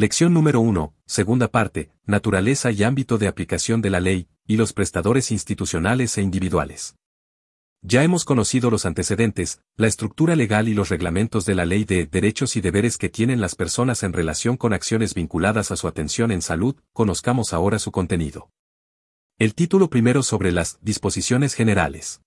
Lección número 1, segunda parte, naturaleza y ámbito de aplicación de la ley, y los prestadores institucionales e individuales. Ya hemos conocido los antecedentes, la estructura legal y los reglamentos de la ley de derechos y deberes que tienen las personas en relación con acciones vinculadas a su atención en salud, conozcamos ahora su contenido. El título primero sobre las disposiciones generales.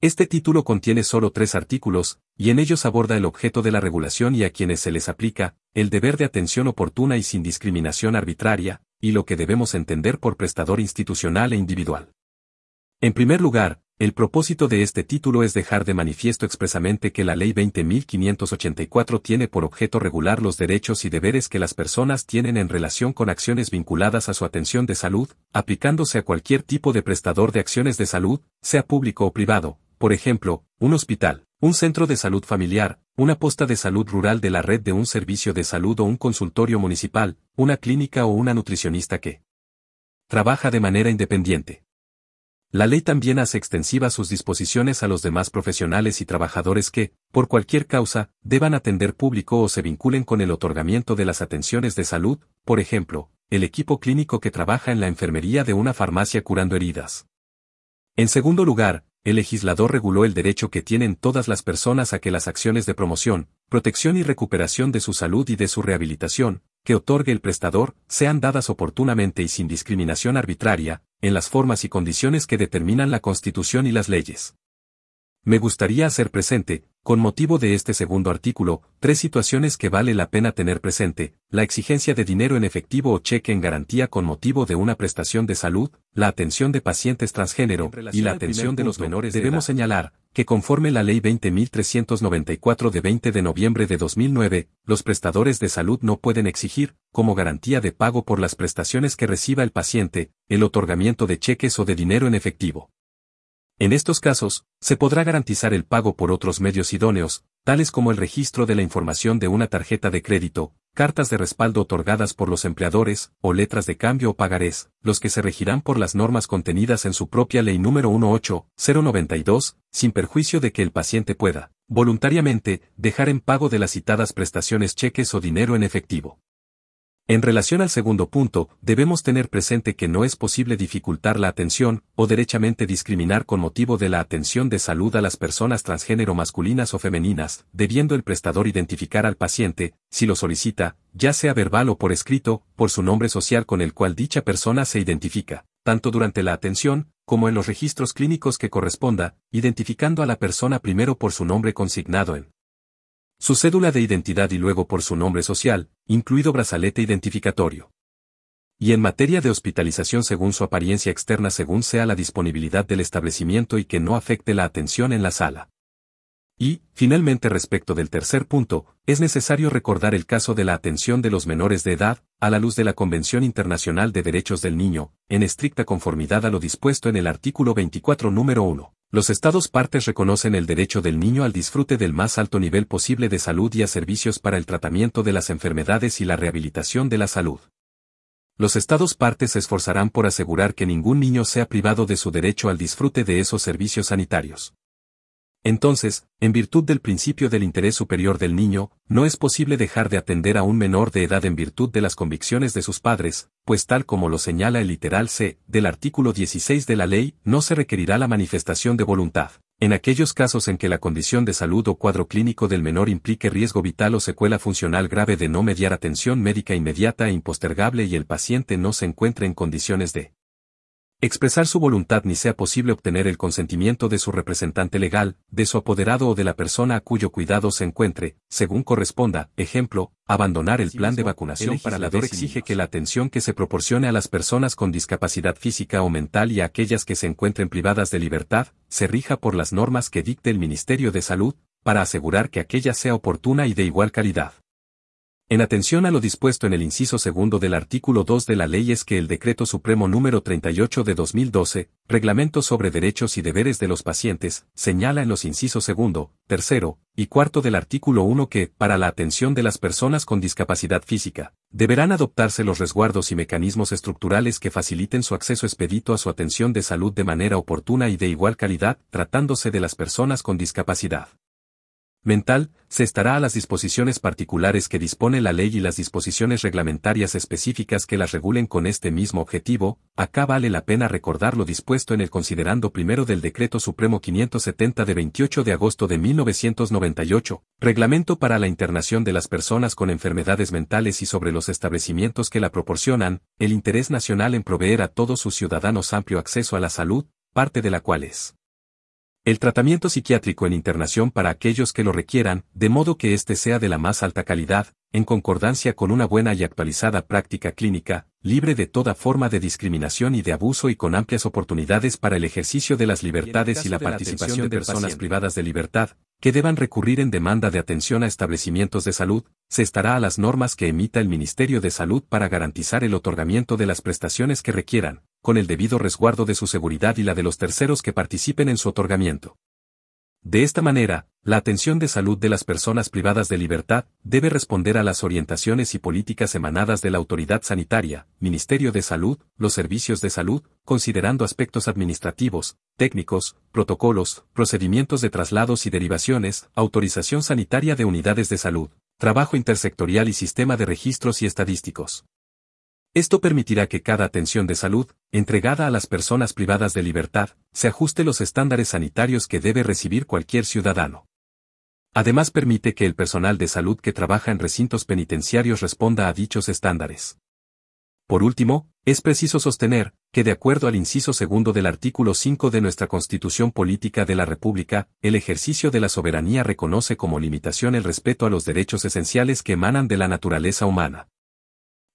Este título contiene solo tres artículos, y en ellos aborda el objeto de la regulación y a quienes se les aplica, el deber de atención oportuna y sin discriminación arbitraria, y lo que debemos entender por prestador institucional e individual. En primer lugar, el propósito de este título es dejar de manifiesto expresamente que la Ley 20.584 tiene por objeto regular los derechos y deberes que las personas tienen en relación con acciones vinculadas a su atención de salud, aplicándose a cualquier tipo de prestador de acciones de salud, sea público o privado, por ejemplo, un hospital, un centro de salud familiar, una posta de salud rural de la red de un servicio de salud o un consultorio municipal, una clínica o una nutricionista que trabaja de manera independiente. La ley también hace extensivas sus disposiciones a los demás profesionales y trabajadores que, por cualquier causa, deban atender público o se vinculen con el otorgamiento de las atenciones de salud, por ejemplo, el equipo clínico que trabaja en la enfermería de una farmacia curando heridas. En segundo lugar, el legislador reguló el derecho que tienen todas las personas a que las acciones de promoción, protección y recuperación de su salud y de su rehabilitación, que otorgue el prestador, sean dadas oportunamente y sin discriminación arbitraria, en las formas y condiciones que determinan la Constitución y las leyes. Me gustaría hacer presente, con motivo de este segundo artículo, tres situaciones que vale la pena tener presente, la exigencia de dinero en efectivo o cheque en garantía con motivo de una prestación de salud, la atención de pacientes transgénero y la atención de los menores. Debemos señalar, que conforme la Ley 20.394 de 20 de noviembre de 2009, los prestadores de salud no pueden exigir, como garantía de pago por las prestaciones que reciba el paciente, el otorgamiento de cheques o de dinero en efectivo. En estos casos, se podrá garantizar el pago por otros medios idóneos, tales como el registro de la información de una tarjeta de crédito, cartas de respaldo otorgadas por los empleadores, o letras de cambio o pagarés, los que se regirán por las normas contenidas en su propia ley número 18092, sin perjuicio de que el paciente pueda, voluntariamente, dejar en pago de las citadas prestaciones cheques o dinero en efectivo. En relación al segundo punto, debemos tener presente que no es posible dificultar la atención, o derechamente discriminar con motivo de la atención de salud a las personas transgénero masculinas o femeninas, debiendo el prestador identificar al paciente, si lo solicita, ya sea verbal o por escrito, por su nombre social con el cual dicha persona se identifica, tanto durante la atención, como en los registros clínicos que corresponda, identificando a la persona primero por su nombre consignado en su cédula de identidad y luego por su nombre social, incluido brazalete identificatorio. Y en materia de hospitalización según su apariencia externa según sea la disponibilidad del establecimiento y que no afecte la atención en la sala. Y, finalmente respecto del tercer punto, es necesario recordar el caso de la atención de los menores de edad, a la luz de la Convención Internacional de Derechos del Niño, en estricta conformidad a lo dispuesto en el artículo 24 número 1. Los Estados partes reconocen el derecho del niño al disfrute del más alto nivel posible de salud y a servicios para el tratamiento de las enfermedades y la rehabilitación de la salud. Los Estados partes se esforzarán por asegurar que ningún niño sea privado de su derecho al disfrute de esos servicios sanitarios. Entonces, en virtud del principio del interés superior del niño, no es posible dejar de atender a un menor de edad en virtud de las convicciones de sus padres, pues tal como lo señala el literal C del artículo 16 de la ley, no se requerirá la manifestación de voluntad. En aquellos casos en que la condición de salud o cuadro clínico del menor implique riesgo vital o secuela funcional grave de no mediar atención médica inmediata e impostergable y el paciente no se encuentre en condiciones de expresar su voluntad ni sea posible obtener el consentimiento de su representante legal, de su apoderado o de la persona a cuyo cuidado se encuentre, según corresponda, ejemplo, abandonar el plan de vacunación para la DOR exige que la atención que se proporcione a las personas con discapacidad física o mental y a aquellas que se encuentren privadas de libertad, se rija por las normas que dicte el Ministerio de Salud, para asegurar que aquella sea oportuna y de igual calidad. En atención a lo dispuesto en el inciso segundo del artículo 2 de la ley es que el Decreto Supremo número 38 de 2012, Reglamento sobre Derechos y Deberes de los Pacientes, señala en los incisos segundo, tercero y cuarto del artículo 1 que, para la atención de las personas con discapacidad física, deberán adoptarse los resguardos y mecanismos estructurales que faciliten su acceso expedito a su atención de salud de manera oportuna y de igual calidad, tratándose de las personas con discapacidad. Mental, se estará a las disposiciones particulares que dispone la ley y las disposiciones reglamentarias específicas que las regulen con este mismo objetivo, acá vale la pena recordar lo dispuesto en el considerando primero del Decreto Supremo 570 de 28 de agosto de 1998, Reglamento para la internación de las personas con enfermedades mentales y sobre los establecimientos que la proporcionan, el interés nacional en proveer a todos sus ciudadanos amplio acceso a la salud, parte de la cual es el tratamiento psiquiátrico en internación para aquellos que lo requieran, de modo que éste sea de la más alta calidad, en concordancia con una buena y actualizada práctica clínica, libre de toda forma de discriminación y de abuso y con amplias oportunidades para el ejercicio de las libertades y, la participación de personas privadas de libertad, que deban recurrir en demanda de atención a establecimientos de salud, se estará a las normas que emita el Ministerio de Salud para garantizar el otorgamiento de las prestaciones que requieran, con el debido resguardo de su seguridad y la de los terceros que participen en su otorgamiento. De esta manera, la atención de salud de las personas privadas de libertad debe responder a las orientaciones y políticas emanadas de la autoridad sanitaria, Ministerio de Salud, los servicios de salud, considerando aspectos administrativos, técnicos, protocolos, procedimientos de traslados y derivaciones, autorización sanitaria de unidades de salud, trabajo intersectorial y sistema de registros y estadísticos. Esto permitirá que cada atención de salud, entregada a las personas privadas de libertad, se ajuste los estándares sanitarios que debe recibir cualquier ciudadano. Además permite que el personal de salud que trabaja en recintos penitenciarios responda a dichos estándares. Por último, es preciso sostener, que de acuerdo al inciso segundo del artículo 5 de nuestra Constitución Política de la República, el ejercicio de la soberanía reconoce como limitación el respeto a los derechos esenciales que emanan de la naturaleza humana.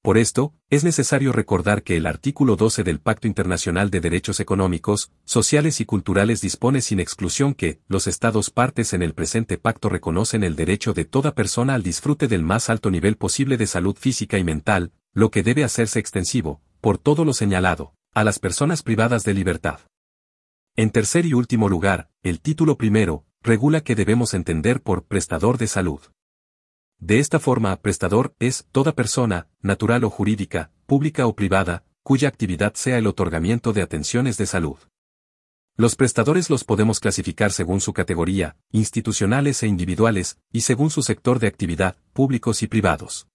Por esto, es necesario recordar que el artículo 12 del Pacto Internacional de Derechos Económicos, Sociales y Culturales dispone sin exclusión que, los Estados partes en el presente pacto reconocen el derecho de toda persona al disfrute del más alto nivel posible de salud física y mental, lo que debe hacerse extensivo, por todo lo señalado, a las personas privadas de libertad. En tercer y último lugar, el título primero, regula que debemos entender por prestador de salud. De esta forma, prestador es toda persona, natural o jurídica, pública o privada, cuya actividad sea el otorgamiento de atenciones de salud. Los prestadores los podemos clasificar según su categoría, institucionales e individuales, y según su sector de actividad, públicos y privados.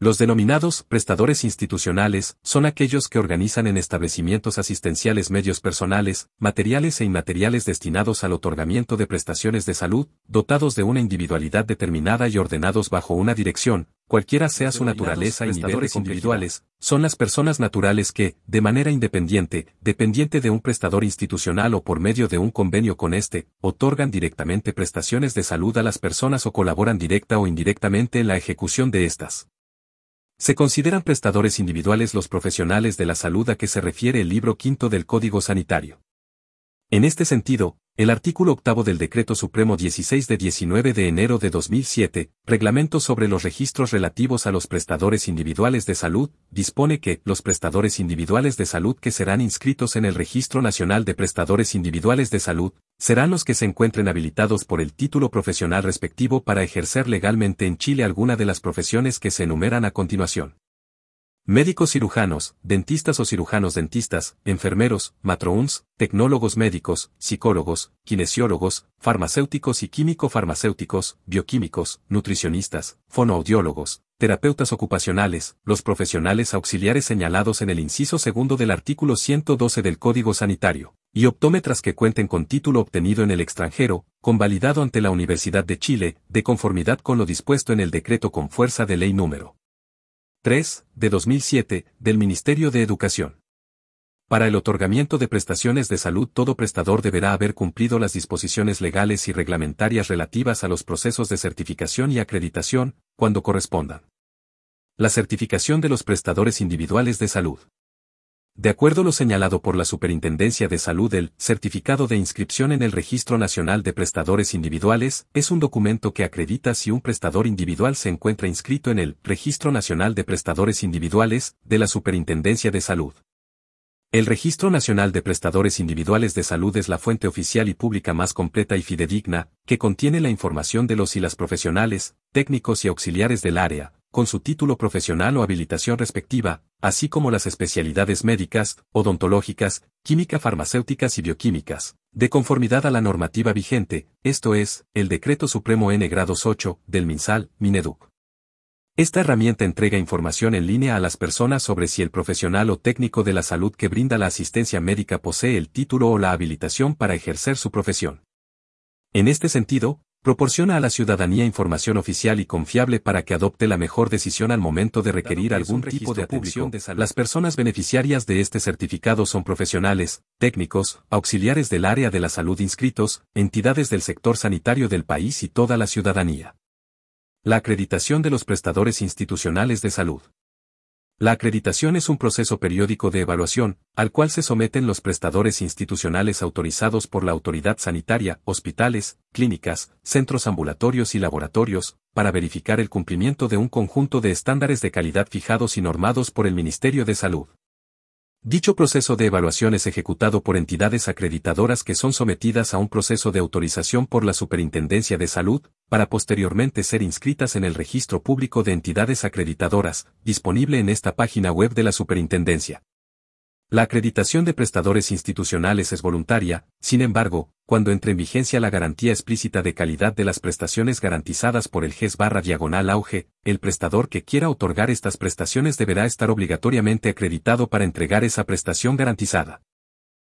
Los denominados prestadores institucionales son aquellos que organizan en establecimientos asistenciales medios personales, materiales e inmateriales destinados al otorgamiento de prestaciones de salud, dotados de una individualidad determinada y ordenados bajo una dirección, cualquiera sea su naturaleza y niveles individuales, son las personas naturales que, de manera independiente, dependiente de un prestador institucional o por medio de un convenio con éste, otorgan directamente prestaciones de salud a las personas o colaboran directa o indirectamente en la ejecución de estas. Se consideran prestadores individuales los profesionales de la salud a que se refiere el libro quinto del Código Sanitario. En este sentido, el artículo octavo del Decreto Supremo 16 de 19 de enero de 2007, Reglamento sobre los registros relativos a los prestadores individuales de salud, dispone que los prestadores individuales de salud que serán inscritos en el Registro Nacional de Prestadores Individuales de Salud, serán los que se encuentren habilitados por el título profesional respectivo para ejercer legalmente en Chile alguna de las profesiones que se enumeran a continuación. Médicos cirujanos, dentistas o cirujanos dentistas, enfermeros, matrons, tecnólogos médicos, psicólogos, kinesiólogos, farmacéuticos y químico-farmacéuticos, bioquímicos, nutricionistas, fonoaudiólogos, terapeutas ocupacionales, los profesionales auxiliares señalados en el inciso segundo del artículo 112 del Código Sanitario, y optómetras que cuenten con título obtenido en el extranjero, convalidado ante la Universidad de Chile, de conformidad con lo dispuesto en el decreto con fuerza de ley número 3, de 2007, del Ministerio de Educación. Para el otorgamiento de prestaciones de salud todo prestador deberá haber cumplido las disposiciones legales y reglamentarias relativas a los procesos de certificación y acreditación, cuando correspondan. La certificación de los prestadores individuales de salud. De acuerdo a lo señalado por la Superintendencia de Salud, el Certificado de Inscripción en el Registro Nacional de Prestadores Individuales es un documento que acredita si un prestador individual se encuentra inscrito en el Registro Nacional de Prestadores Individuales de la Superintendencia de Salud. El Registro Nacional de Prestadores Individuales de Salud es la fuente oficial y pública más completa y fidedigna, que contiene la información de los y las profesionales, técnicos y auxiliares del área, con su título profesional o habilitación respectiva, así como las especialidades médicas, odontológicas, química farmacéuticas y bioquímicas, De conformidad a la normativa vigente, esto es, el Decreto Supremo N grados 8, del MinSal, Mineduc. Esta herramienta entrega información en línea a las personas sobre si el profesional o técnico de la salud que brinda la asistencia médica posee el título o la habilitación para ejercer su profesión. En este sentido, proporciona a la ciudadanía información oficial y confiable para que adopte la mejor decisión al momento de requerir algún tipo de atención de salud. Las personas beneficiarias de este certificado son profesionales, técnicos, auxiliares del área de la salud inscritos, entidades del sector sanitario del país y toda la ciudadanía. La acreditación de los prestadores institucionales de salud. La acreditación es un proceso periódico de evaluación, al cual se someten los prestadores institucionales autorizados por la autoridad sanitaria, hospitales, clínicas, centros ambulatorios y laboratorios, para verificar el cumplimiento de un conjunto de estándares de calidad fijados y normados por el Ministerio de Salud. Dicho proceso de evaluación es ejecutado por entidades acreditadoras que son sometidas a un proceso de autorización por la Superintendencia de Salud, para posteriormente ser inscritas en el Registro Público de Entidades Acreditadoras, disponible en esta página web de la Superintendencia. La acreditación de prestadores institucionales es voluntaria, sin embargo, cuando entre en vigencia la garantía explícita de calidad de las prestaciones garantizadas por el GES barra diagonal auge, el prestador que quiera otorgar estas prestaciones deberá estar obligatoriamente acreditado para entregar esa prestación garantizada.